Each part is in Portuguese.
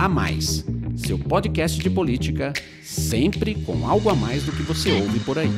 a Mais, seu podcast de política, sempre com algo a mais do que você ouve por aí.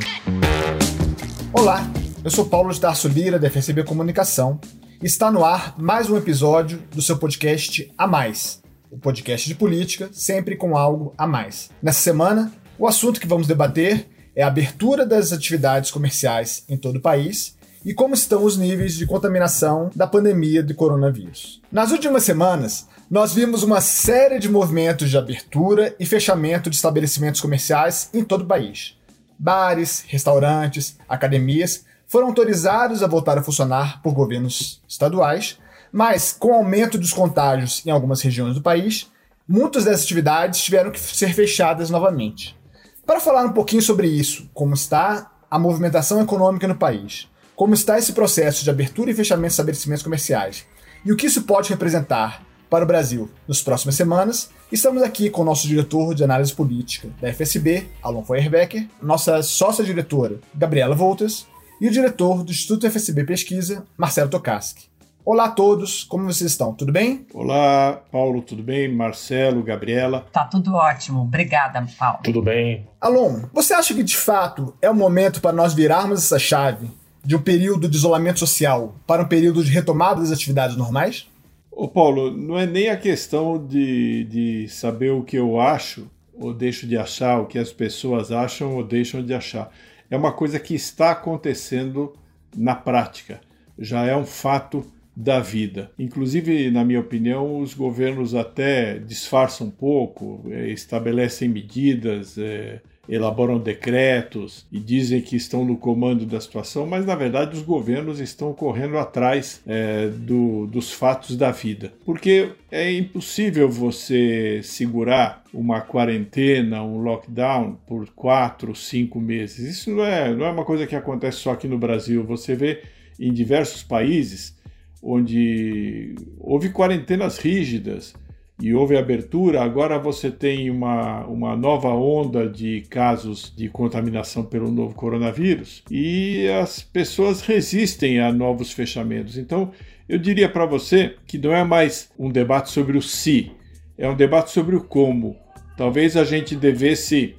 Olá, eu sou Paulo de Lira, da FSB Comunicação, e está no ar mais um episódio do seu podcast A Mais, o podcast de política, sempre com algo a mais. Nessa semana, o assunto que vamos debater é a abertura das atividades comerciais em todo o país e como estão os níveis de contaminação da pandemia de coronavírus. Nas últimas semanas, nós vimos uma série de movimentos de abertura e fechamento de estabelecimentos comerciais em todo o país. Bares, restaurantes, academias foram autorizados a voltar a funcionar por governos estaduais, mas com o aumento dos contágios em algumas regiões do país, muitas dessas atividades tiveram que ser fechadas novamente. Para falar um pouquinho sobre isso, como está a movimentação econômica no país, como está esse processo de abertura e fechamento de estabelecimentos comerciais e o que isso pode representar para o Brasil nas próximas semanas, estamos aqui com o nosso diretor de análise política da FSB, Alon Feuerbecker, nossa sócia-diretora, Gabriela Voltas, e o diretor do Instituto FSB Pesquisa, Marcelo Tokaski. Olá a todos, como vocês estão? Tudo bem? Olá, Paulo, tudo bem? Marcelo, Gabriela. Tá tudo ótimo. Obrigada, Paulo. Tudo bem. Alon, você acha que de fato é o momento para nós virarmos essa chave de um período de isolamento social para um período de retomada das atividades normais? Ô Paulo, não é nem a questão de, de saber o que eu acho ou deixo de achar, o que as pessoas acham ou deixam de achar. É uma coisa que está acontecendo na prática. Já é um fato da vida. Inclusive, na minha opinião, os governos até disfarçam um pouco, é, estabelecem medidas, é, elaboram decretos e dizem que estão no comando da situação, mas na verdade os governos estão correndo atrás é, do, dos fatos da vida. Porque é impossível você segurar uma quarentena, um lockdown por quatro, cinco meses. Isso não é, não é uma coisa que acontece só aqui no Brasil. Você vê em diversos países onde houve quarentenas rígidas e houve abertura, agora você tem uma, uma nova onda de casos de contaminação pelo novo coronavírus e as pessoas resistem a novos fechamentos. Então, eu diria para você que não é mais um debate sobre o se, é um debate sobre o como. Talvez a gente devesse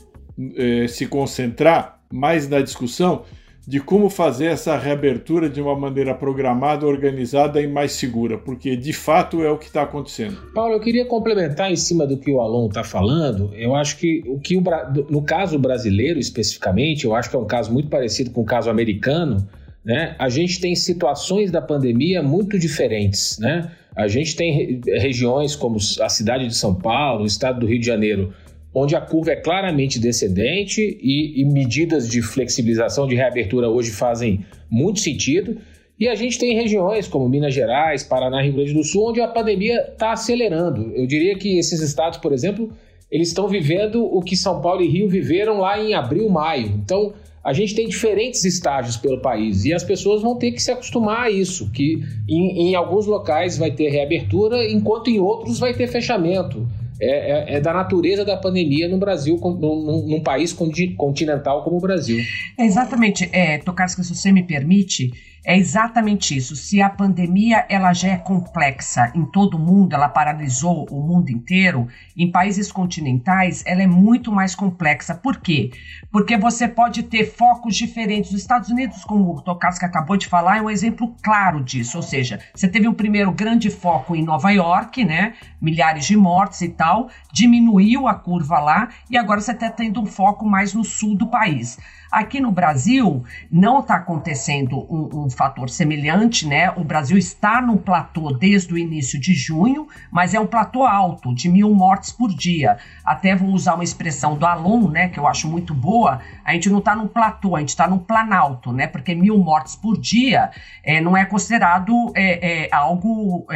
eh, se concentrar mais na discussão de como fazer essa reabertura de uma maneira programada, organizada e mais segura, porque de fato é o que está acontecendo. Paulo, eu queria complementar em cima do que o Alon está falando. Eu acho que o que o, no caso brasileiro especificamente, eu acho que é um caso muito parecido com o caso americano. Né? A gente tem situações da pandemia muito diferentes, né? A gente tem regiões como a cidade de São Paulo, o estado do Rio de Janeiro, onde a curva é claramente descendente e, e, medidas de flexibilização, de reabertura hoje fazem muito sentido. E a gente tem regiões como Minas Gerais, Paraná, Rio Grande do Sul, onde a pandemia está acelerando. Eu diria que esses estados, por exemplo, eles estão vivendo o que São Paulo e Rio viveram lá em abril, maio. Então, a gente tem diferentes estágios pelo país e as pessoas vão ter que se acostumar a isso, que em, em alguns locais vai ter reabertura, enquanto em outros vai ter fechamento é, é, é, da natureza da pandemia no Brasil, num, num país continental como o Brasil. É exatamente, é, se você me permite, é exatamente isso. Se a pandemia ela já é complexa em todo o mundo, ela paralisou o mundo inteiro, em países continentais ela é muito mais complexa. Por quê? Porque você pode ter focos diferentes. Os Estados Unidos, como o Tokarski acabou de falar, é um exemplo claro disso. Ou seja, você teve um primeiro grande foco em Nova York, né? Milhares de mortes e tal, diminuiu a curva lá e agora você está tendo um foco mais no sul do país. Aqui no Brasil não está acontecendo um, um, fator semelhante, né? O Brasil está no platô desde o início de junho, mas é um platô alto, de mil mortes por dia. Até vou usar uma expressão do Alon, né? Que eu acho muito boa. A gente não está no platô, a gente está no planalto, né? Porque mil mortes por dia é, não é considerado é, é, algo,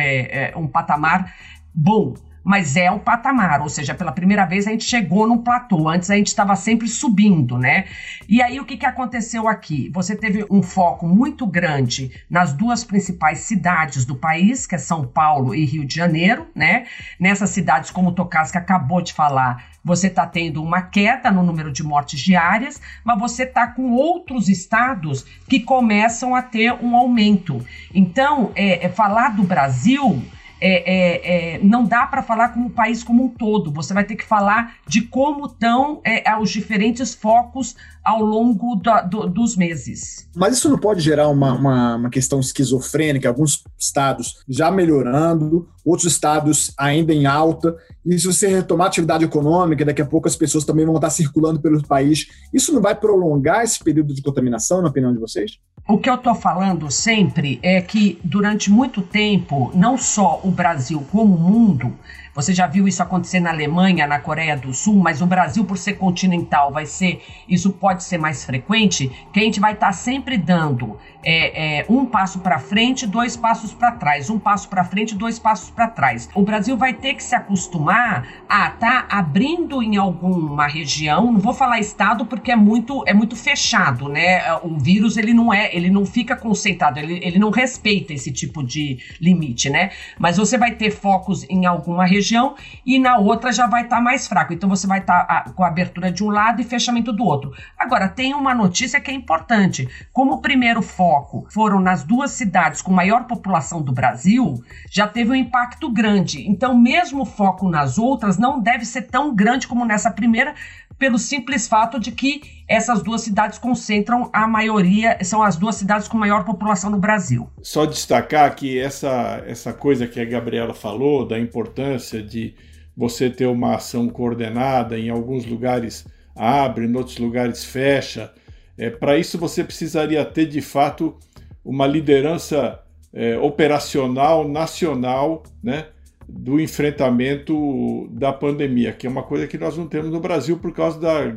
um patamar bom mas é um patamar, ou seja, pela primeira vez a gente chegou num platô, antes a gente estava sempre subindo, né? E aí o que, que aconteceu aqui? Você teve um foco muito grande nas duas principais cidades do país, que é São Paulo e Rio de Janeiro, né? Nessas cidades, como o Tocasca acabou de falar, você está tendo uma queda no número de mortes diárias, mas você está com outros estados que começam a ter um aumento. Então, é, é falar do Brasil é, é, não dá para falar como país como um todo. Você vai ter que falar de como estão os diferentes focos ao longo do, do, dos meses. Mas isso não pode gerar uma, uma, uma, questão esquizofrênica, alguns estados já melhorando, outros estados ainda em alta, e se você retomar a atividade econômica, daqui a pouco as pessoas também vão estar circulando pelo país, isso não vai prolongar esse período de contaminação, na opinião de vocês? O que eu estou falando sempre é que durante muito tempo, não só o Brasil como o mundo, você já viu isso acontecer na Alemanha, na Coreia do Sul, mas o Brasil, por ser continental, vai ser. Isso pode ser mais frequente, que a gente vai estar tá sempre dando é, é, um passo para frente, dois passos para trás, um passo para frente, dois passos para trás. O Brasil vai ter que se acostumar a estar tá abrindo em alguma região. Não vou falar estado porque é muito é muito fechado, né? O vírus ele não é, ele não fica concentrado, ele, ele não respeita esse tipo de limite, né? Mas você vai ter focos em alguma região região e na outra já vai estar tá mais fraco. Então você vai estar tá, com abertura de um lado e fechamento do outro. Agora, tem uma notícia que é importante. Como o primeiro foco foram nas duas cidades com maior população do Brasil, já teve um impacto grande. Então, mesmo o foco nas outras não deve ser tão grande como nessa primeira, pelo simples fato de que essas duas cidades concentram a maioria, são as duas cidades com maior população no Brasil. Só destacar que essa, essa coisa que a Gabriela falou, da importância de você ter uma ação coordenada, em alguns lugares abre, em outros lugares fecha. É, Para isso você precisaria ter de fato uma liderança é, operacional nacional, né? do enfrentamento da pandemia, que é uma coisa que nós não temos no Brasil por causa da,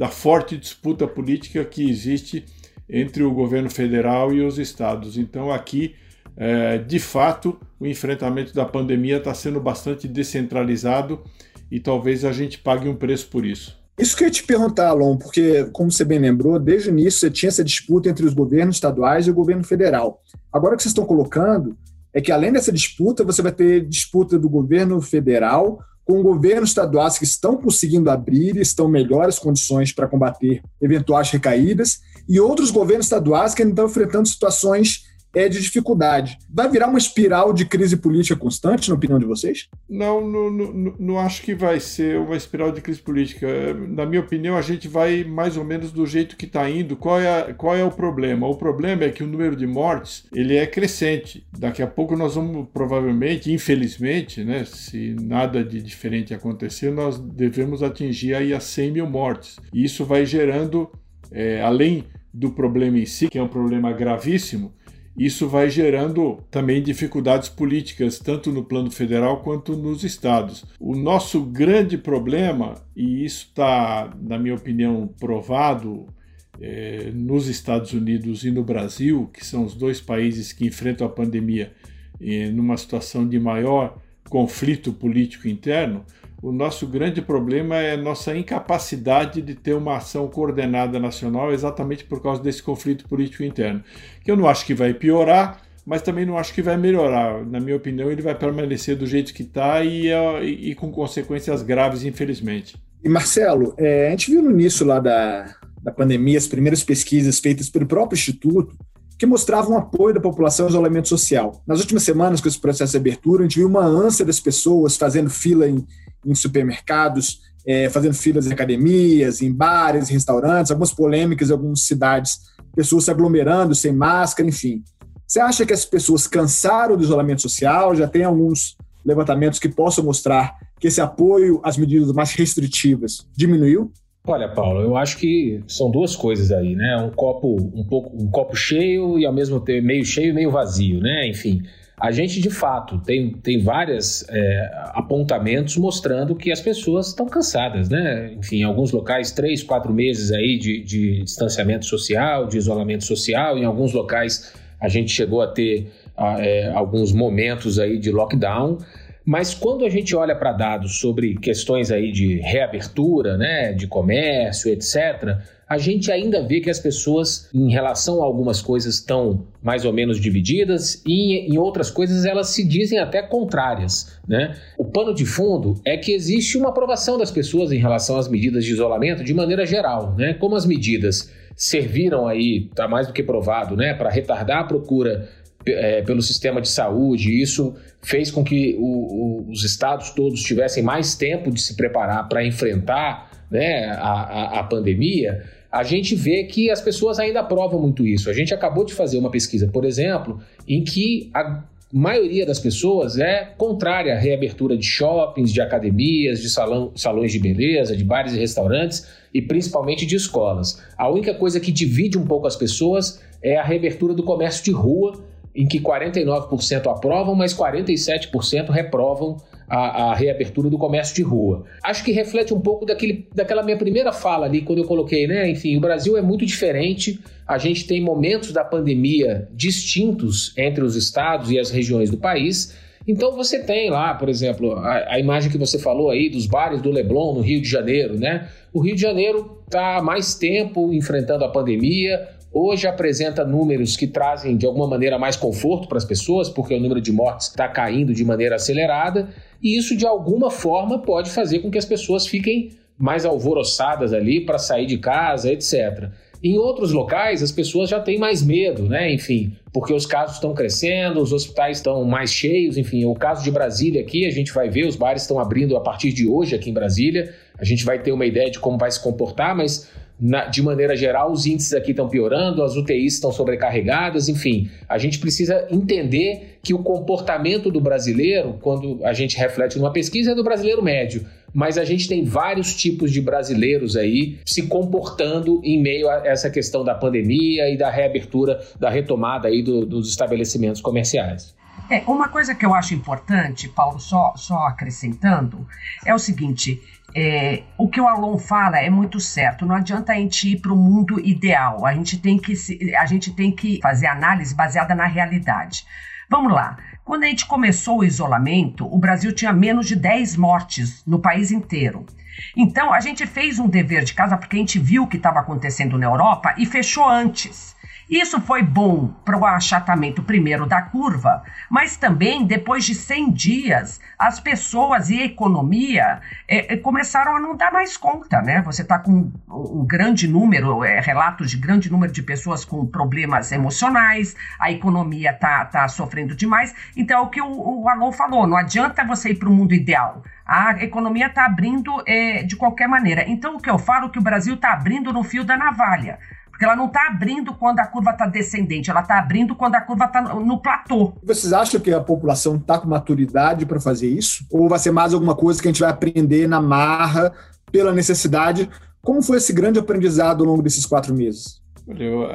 da forte disputa política que existe entre o governo federal e os estados. Então, aqui, é, de fato, o enfrentamento da pandemia está sendo bastante descentralizado e talvez a gente pague um preço por isso. Isso que eu ia te perguntar, Alon, porque, como você bem lembrou, desde o início você tinha essa disputa entre os governos estaduais e o governo federal. Agora que vocês estão colocando, é que além dessa disputa, você vai ter disputa do governo federal com governos estaduais que estão conseguindo abrir e estão melhores condições para combater eventuais recaídas, e outros governos estaduais que ainda estão enfrentando situações é de dificuldade. Vai virar uma espiral de crise política constante, na opinião de vocês? Não, não, não, não acho que vai ser uma espiral de crise política. Na minha opinião, a gente vai mais ou menos do jeito que está indo. Qual é, a, qual é o problema? O problema é que o número de mortes ele é crescente. Daqui a pouco nós vamos provavelmente, infelizmente, né, se nada de diferente acontecer, nós devemos atingir aí as 100 mil mortes. E isso vai gerando, é, além do problema em si, que é um problema gravíssimo, isso vai gerando também dificuldades políticas, tanto no plano federal quanto nos estados. O nosso grande problema, e isso está, na minha opinião, provado é, nos Estados Unidos e no Brasil, que são os dois países que enfrentam a pandemia é, numa situação de maior conflito político interno, o nosso grande problema é nossa incapacidade de ter uma ação coordenada nacional exatamente por causa desse conflito político interno. Que eu não acho que vai piorar, mas também não acho que vai melhorar. Na minha opinião, ele vai permanecer do jeito que está e, e, e, com consequências graves, infelizmente. E Marcelo, é, a gente viu no início lá da, da pandemia as primeiras pesquisas feitas pelo próprio Instituto que mostravam apoio da população ao isolamento social. Nas últimas semanas, com esse processo de abertura, a gente viu uma ânsia das pessoas fazendo fila em, em supermercados, é, fazendo filas em academias, em bares, restaurantes, algumas polêmicas em algumas cidades, pessoas se aglomerando sem máscara, enfim. Você acha que as pessoas cansaram do isolamento social? Já tem alguns levantamentos que possam mostrar que esse apoio às medidas mais restritivas diminuiu? Olha, Paulo, eu acho que são duas coisas aí, né? Um copo um pouco um copo cheio e ao mesmo tempo meio cheio e meio vazio, né? Enfim, a gente, de fato, tem, tem vários é, apontamentos mostrando que as pessoas estão cansadas, né? Enfim, em alguns locais, três, quatro meses aí de, de distanciamento social, de isolamento social. Em alguns locais, a gente chegou a ter é, alguns momentos aí de lockdown. Mas quando a gente olha para dados sobre questões aí de reabertura, né, de comércio, etc., a gente ainda vê que as pessoas, em relação a algumas coisas, estão mais ou menos divididas e em outras coisas elas se dizem até contrárias. Né? O pano de fundo é que existe uma aprovação das pessoas em relação às medidas de isolamento de maneira geral. Né? Como as medidas serviram aí, está mais do que provado, né, para retardar a procura é, pelo sistema de saúde. Isso fez com que o, o, os estados todos tivessem mais tempo de se preparar para enfrentar né, a, a, a pandemia a gente vê que as pessoas ainda aprovam muito isso. A gente acabou de fazer uma pesquisa, por exemplo, em que a maioria das pessoas é contrária à reabertura de shoppings, de academias, de salão, salões de beleza, de bares e restaurantes e principalmente de escolas. A única coisa que divide um pouco as pessoas é a reabertura do comércio de rua, em que 49% aprovam, mas 47% reprovam a, a, reabertura do comércio de rua. Acho que reflete um pouco daquele, daquela minha primeira fala ali, quando eu coloquei, né? Enfim, o Brasil é muito diferente. A gente tem momentos da pandemia distintos entre os estados e as regiões do país. Então você tem lá, por exemplo, a, a, imagem que você falou aí dos bares do Leblon no Rio de Janeiro, né? O Rio de Janeiro está mais tempo enfrentando a pandemia, hoje apresenta números que trazem de alguma maneira mais conforto para as pessoas, porque o número de mortes está caindo de maneira acelerada, e isso de alguma forma pode fazer com que as pessoas fiquem mais alvoroçadas ali para sair de casa, etc. Em outros locais, as pessoas já têm mais medo, né? Enfim, porque os casos estão crescendo, os hospitais estão mais cheios, enfim, o caso de Brasília aqui, a gente vai ver, os bares estão abrindo a partir de hoje aqui em Brasília, a gente vai ter uma ideia de como vai se comportar, mas na, de maneira geral, os índices aqui estão piorando, as UTIs estão sobrecarregadas, enfim. A gente precisa entender que o comportamento do brasileiro, quando a gente reflete numa pesquisa, é do brasileiro médio. Mas a gente tem vários tipos de brasileiros aí se comportando em meio a essa questão da pandemia e da reabertura, da retomada aí do, dos estabelecimentos comerciais. É, uma coisa que eu acho importante, Paulo, só, só acrescentando, é o seguinte: é, o que o Alon fala é muito certo. Não adianta a gente ir para o mundo ideal. A gente, tem que se, a gente tem que fazer análise baseada na realidade. Vamos lá. Quando a gente começou o isolamento, o Brasil tinha menos de 10 mortes no país inteiro. Então, a gente fez um dever de casa porque a gente viu o que estava acontecendo na Europa e fechou antes. Isso foi bom para o achatamento primeiro da curva, mas também depois de 100 dias, as pessoas e a economia é, é, começaram a não dar mais conta, né? Você está com um grande número, é, relatos de grande número de pessoas com problemas emocionais, a economia está tá sofrendo demais. Então, é o que o, o falou, não adianta você ir para o mundo ideal. A economia está abrindo é, de qualquer maneira. Então, o que eu falo é que o Brasil está abrindo no fio da navalha. Porque ela não está abrindo quando a curva está descendente, ela está abrindo quando a curva está no, no platô. Vocês acham que a população está com maturidade para fazer isso? Ou vai ser mais alguma coisa que a gente vai aprender na marra, pela necessidade? Como foi esse grande aprendizado ao longo desses quatro meses? Olha,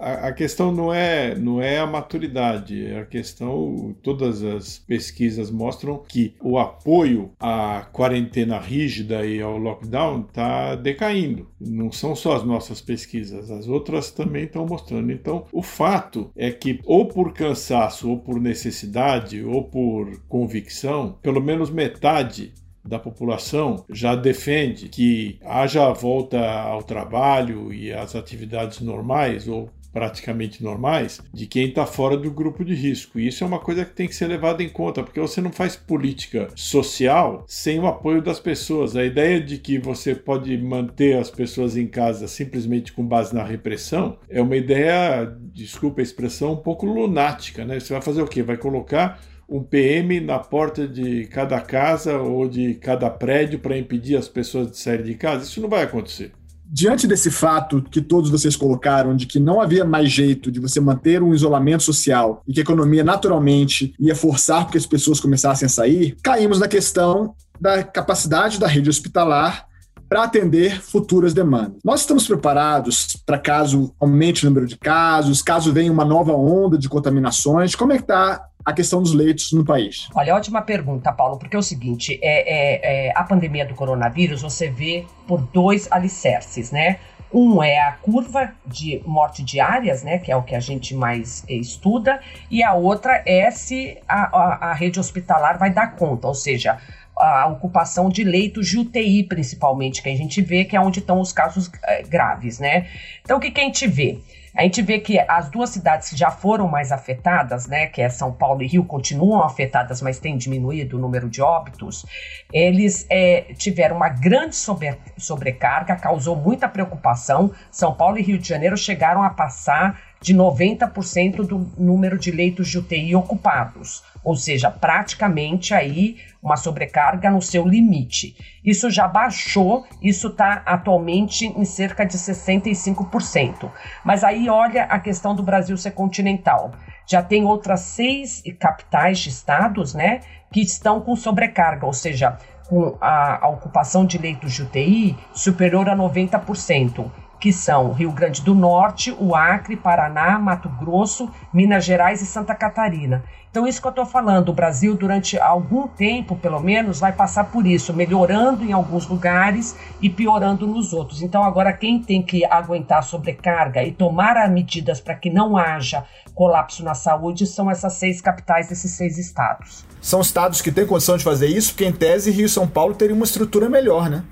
a, a, questão não é, não é a maturidade, a questão, todas as pesquisas mostram que o apoio à quarentena rígida e ao lockdown está decaindo. Não são só as nossas pesquisas, as outras também estão mostrando. Então, o fato é que, ou por cansaço, ou por necessidade, ou por convicção, pelo menos metade da população já defende que haja volta ao trabalho e às atividades normais ou praticamente normais de quem está fora do grupo de risco. E isso é uma coisa que tem que ser levada em conta, porque você não faz política social sem o apoio das pessoas. A ideia de que você pode manter as pessoas em casa simplesmente com base na repressão é uma ideia, desculpa a expressão, um pouco lunática, né? Você vai fazer o quê? Vai colocar um PM na porta de cada casa ou de cada prédio para impedir as pessoas de sair de casa? Isso não vai acontecer. Diante desse fato que todos vocês colocaram, de que não havia mais jeito de você manter um isolamento social e que a economia naturalmente ia forçar que as pessoas começassem a sair, caímos na questão da capacidade da rede hospitalar para atender futuras demandas. Nós estamos preparados para caso aumente o número de casos, caso venha uma nova onda de contaminações? Como é que está a questão dos leitos no país? Olha, ótima pergunta, Paulo, porque é o seguinte: é, é, é, a pandemia do coronavírus você vê por dois alicerces, né? Um é a curva de morte diárias, né, que é o que a gente mais estuda, e a outra é se a, a, a rede hospitalar vai dar conta, ou seja, a ocupação de leitos de UTI, principalmente, que a gente vê que é onde estão os casos é, graves, né? Então, o que, que a gente vê? A gente vê que as duas cidades que já foram mais afetadas, né, que é São Paulo e Rio, continuam afetadas, mas tem diminuído o número de óbitos. Eles é, tiveram uma grande sobre, sobrecarga, causou muita preocupação. São Paulo e Rio de Janeiro chegaram a passar de 90% do número de leitos de UTI ocupados, ou seja, praticamente aí uma sobrecarga no seu limite. Isso já baixou, isso está atualmente em cerca de 65%. Mas aí olha a questão do Brasil ser continental. Já tem outras seis capitais de estados, né, que estão com sobrecarga, ou seja, com a, a ocupação de leitos de UTI superior a 90% que são Rio Grande do Norte, o Acre, Paraná, Mato Grosso, Minas Gerais e Santa Catarina. Então, isso que eu estou falando, o Brasil, durante algum tempo, pelo menos, vai passar por isso, melhorando em alguns lugares e piorando nos outros. Então, agora, quem tem que aguentar a sobrecarga e tomar medidas para que não haja colapso na saúde são essas seis capitais desses seis estados. São estados que têm condição de fazer isso, porque, em tese, Rio e São Paulo teriam uma estrutura melhor, né?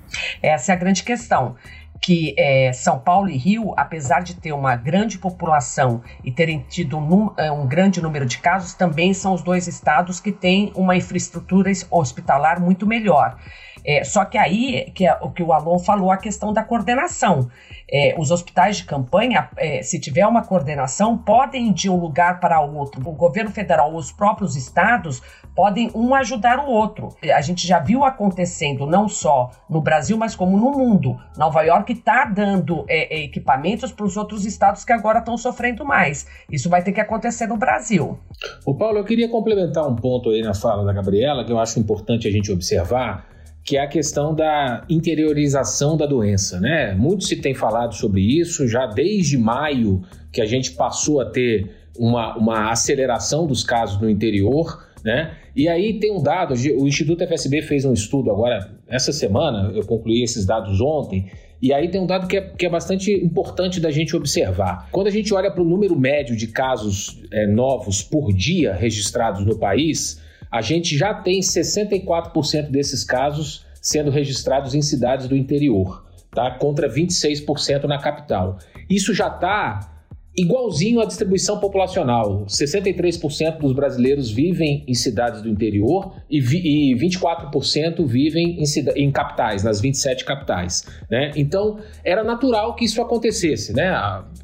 Essa é a grande questão que é, São Paulo e Rio, apesar de ter uma grande população e terem tido um, é, um, grande número de casos, também são os dois estados que têm uma infraestrutura hospitalar muito melhor. É, só que aí, que é o que o Alon falou, a questão da coordenação. É, os hospitais de campanha, é, se tiver uma coordenação, podem ir de um lugar para outro. O governo federal, os próprios estados, podem um ajudar o outro. A gente já viu acontecendo não só no Brasil, mas como no mundo. Nova York está dando é, é, equipamentos para os outros estados que agora estão sofrendo mais. Isso vai ter que acontecer no Brasil. O Paulo, eu queria complementar um ponto aí na fala da Gabriela que eu acho importante a gente observar que é a questão da interiorização da doença, né? Muito se tem falado sobre isso, já desde maio que a gente passou a ter uma, uma aceleração dos casos no interior, né? E aí tem um dado, o Instituto FSB fez um estudo agora, essa semana, eu concluí esses dados ontem, e aí tem um dado que é, que é bastante importante da gente observar. Quando a gente olha para o número médio de casos é, novos por dia registrados no país, a gente já tem 64% desses casos sendo registrados em cidades do interior, tá? contra 26% na capital. Isso já está igualzinho à distribuição populacional. 63% dos brasileiros vivem em cidades do interior e, vi, e 24% vivem em, em, capitais, nas 27 capitais. Né? Então, era natural que isso acontecesse. Né?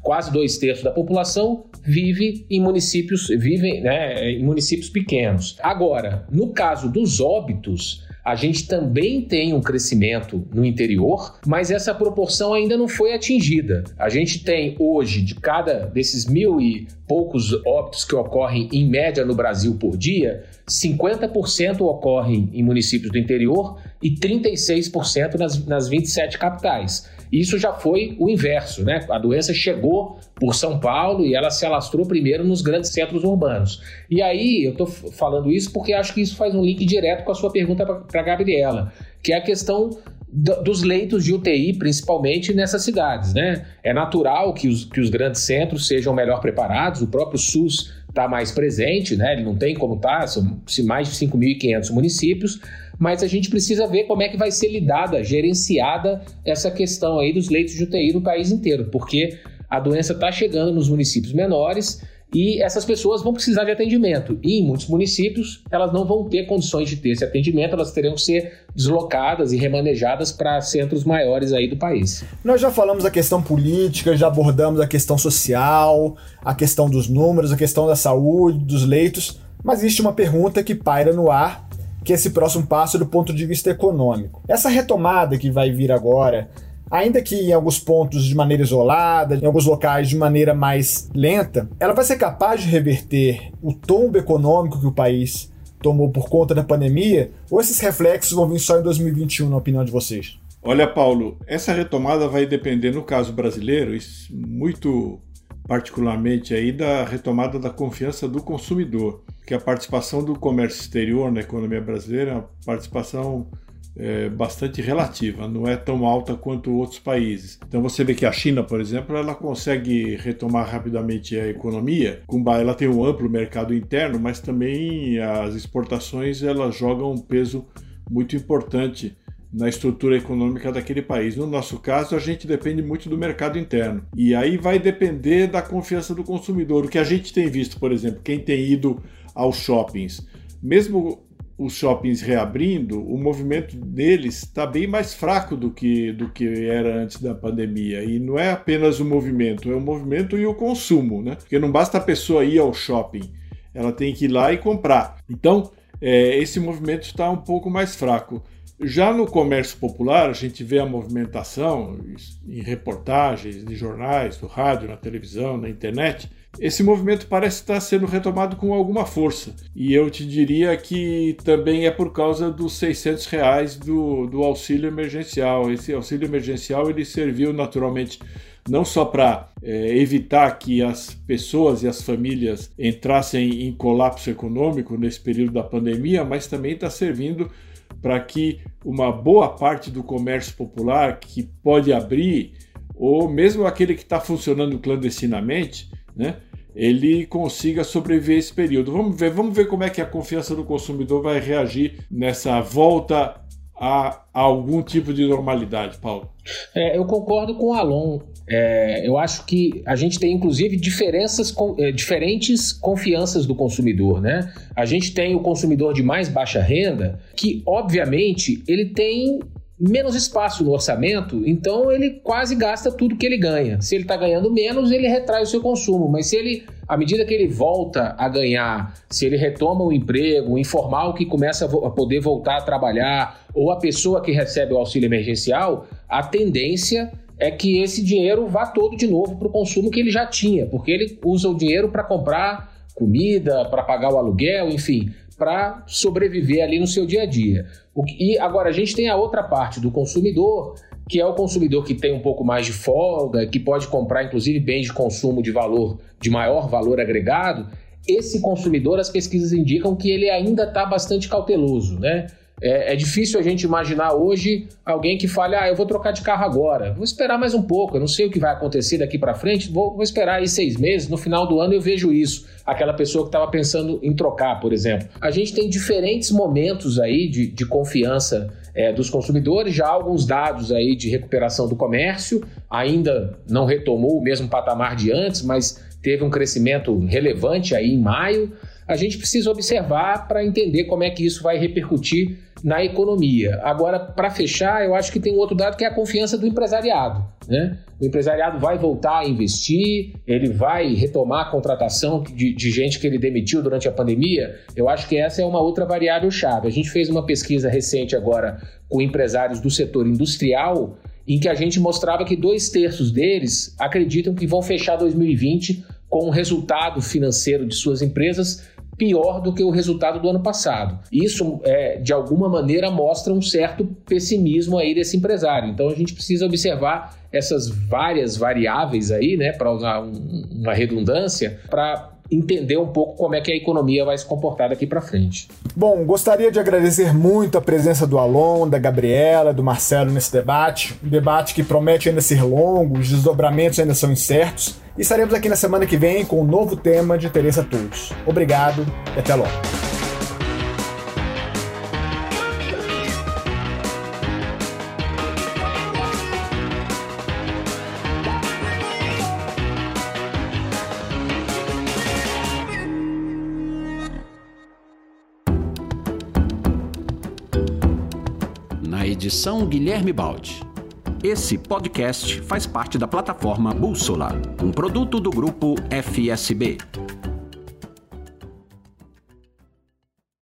Quase dois terços da população vive em municípios, vivem né, em municípios pequenos. Agora, no caso dos óbitos, a gente também tem um crescimento no interior, mas essa proporção ainda não foi atingida. A gente tem hoje, de cada desses mil e poucos óbitos que ocorrem em média no Brasil por dia, 50% ocorrem em municípios do interior e 36% nas, nas 27 capitais. Isso já foi o inverso, né? A doença chegou por São Paulo e ela se alastrou primeiro nos grandes centros urbanos. E aí eu estou falando isso porque acho que isso faz um link direto com a sua pergunta para a Gabriela, que é a questão dos leitos de UTI, principalmente nessas cidades, né? É natural que os, que os grandes centros sejam melhor preparados, o próprio SUS está mais presente, né? Ele não tem como tá, são mais de 5.500 municípios, mas a gente precisa ver como é que vai ser lidada, gerenciada essa questão aí dos leitos de UTI no país inteiro, porque a doença está chegando nos municípios menores e essas pessoas vão precisar de atendimento. E em muitos municípios, elas não vão ter condições de ter esse atendimento, elas terão que ser deslocadas e remanejadas para centros maiores aí do país. Nós já falamos da questão política, já abordamos a questão social, a questão dos números, a questão da saúde, dos leitos, mas existe uma pergunta que paira no ar que esse próximo passo do ponto de vista econômico. Essa retomada que vai vir agora, ainda que em alguns pontos de maneira isolada, em alguns locais de maneira mais lenta, ela vai ser capaz de reverter o tombo econômico que o país tomou por conta da pandemia? Ou esses reflexos vão vir só em 2021, na opinião de vocês? Olha, Paulo, essa retomada vai depender, no caso brasileiro, muito particularmente aí da retomada da confiança do consumidor, que a participação do comércio exterior na economia brasileira é uma participação é, bastante relativa, não é tão alta quanto outros países. Então você vê que a China, por exemplo, ela consegue retomar rapidamente a economia. Ela tem um amplo mercado interno, mas também as exportações elas jogam um peso muito importante na estrutura econômica daquele país. No nosso caso, a gente depende muito do mercado interno. E aí vai depender da confiança do consumidor. O que a gente tem visto, por exemplo, quem tem ido aos shoppings, mesmo os shoppings reabrindo, o movimento deles está bem mais fraco do que, do que era antes da pandemia. E não é apenas o movimento, é o movimento e o consumo, né? Porque não basta a pessoa ir ao shopping, ela tem que ir lá e comprar. Então, é, esse movimento está um pouco mais fraco. Já no comércio popular, a gente vê a movimentação em reportagens, de jornais, no rádio, na televisão, na internet. Esse movimento parece estar sendo retomado com alguma força. E eu te diria que também é por causa dos 600 reais do, do auxílio emergencial. Esse auxílio emergencial ele serviu naturalmente não só para é, evitar que as pessoas e as famílias entrassem em colapso econômico nesse período da pandemia, mas também está servindo para que uma boa parte do comércio popular que pode abrir, ou mesmo aquele que está funcionando clandestinamente, né, ele consiga sobreviver esse período. Vamos ver, vamos ver como é que a confiança do consumidor vai reagir nessa volta a, a algum tipo de normalidade, Paulo. É, eu concordo com o Alon. É, eu acho que a gente tem, inclusive, diferenças, é, diferentes confianças do consumidor, né? A gente tem o consumidor de mais baixa renda, que, obviamente, ele tem menos espaço no orçamento, então ele quase gasta tudo que ele ganha. Se ele está ganhando menos, ele retrai o seu consumo. Mas se ele, à medida que ele volta a ganhar, se ele retoma o emprego, o informal que começa a poder voltar a trabalhar, ou a pessoa que recebe o auxílio emergencial, a tendência é que esse dinheiro vá todo de novo para o consumo que ele já tinha, porque ele usa o dinheiro para comprar comida, para pagar o aluguel, enfim, para sobreviver ali no seu dia a dia. E agora a gente tem a outra parte do consumidor, que é o consumidor que tem um pouco mais de folga, que pode comprar inclusive bens de consumo de valor de maior valor agregado. Esse consumidor, as pesquisas indicam que ele ainda está bastante cauteloso, né? É, é, difícil a gente imaginar hoje alguém que fale, ah, eu vou trocar de carro agora, vou esperar mais um pouco, eu não sei o que vai acontecer daqui para frente, vou, vou, esperar aí seis meses, no final do ano eu vejo isso. Aquela pessoa que estava pensando em trocar, por exemplo. A gente tem diferentes momentos aí de, de confiança é, dos consumidores, já alguns dados aí de recuperação do comércio, ainda não retomou o mesmo patamar de antes, mas teve um crescimento relevante aí em maio. A gente precisa observar para entender como é que isso vai repercutir na economia. Agora, para fechar, eu acho que tem um outro dado que é a confiança do empresariado. Né? O empresariado vai voltar a investir, ele vai retomar a contratação de, de, gente que ele demitiu durante a pandemia. Eu acho que essa é uma outra variável chave. A gente fez uma pesquisa recente agora com empresários do setor industrial, em que a gente mostrava que dois terços deles acreditam que vão fechar 2020 com um resultado financeiro de suas empresas pior do que o resultado do ano passado. Isso, é, de alguma maneira, mostra um certo pessimismo aí desse empresário. Então a gente precisa observar essas várias variáveis aí, né, para usar um, uma redundância, para entender um pouco como é que a economia vai se comportar daqui para frente. Bom, gostaria de agradecer muito a presença do Alon, da Gabriela, do Marcelo nesse debate, um debate que promete ainda ser longo, os desdobramentos ainda são incertos, e estaremos aqui na semana que vem com um novo tema de interesse a todos. Obrigado e até logo. Edição Guilherme Baldi. Esse podcast faz parte da plataforma Bússola, um produto do grupo FSB.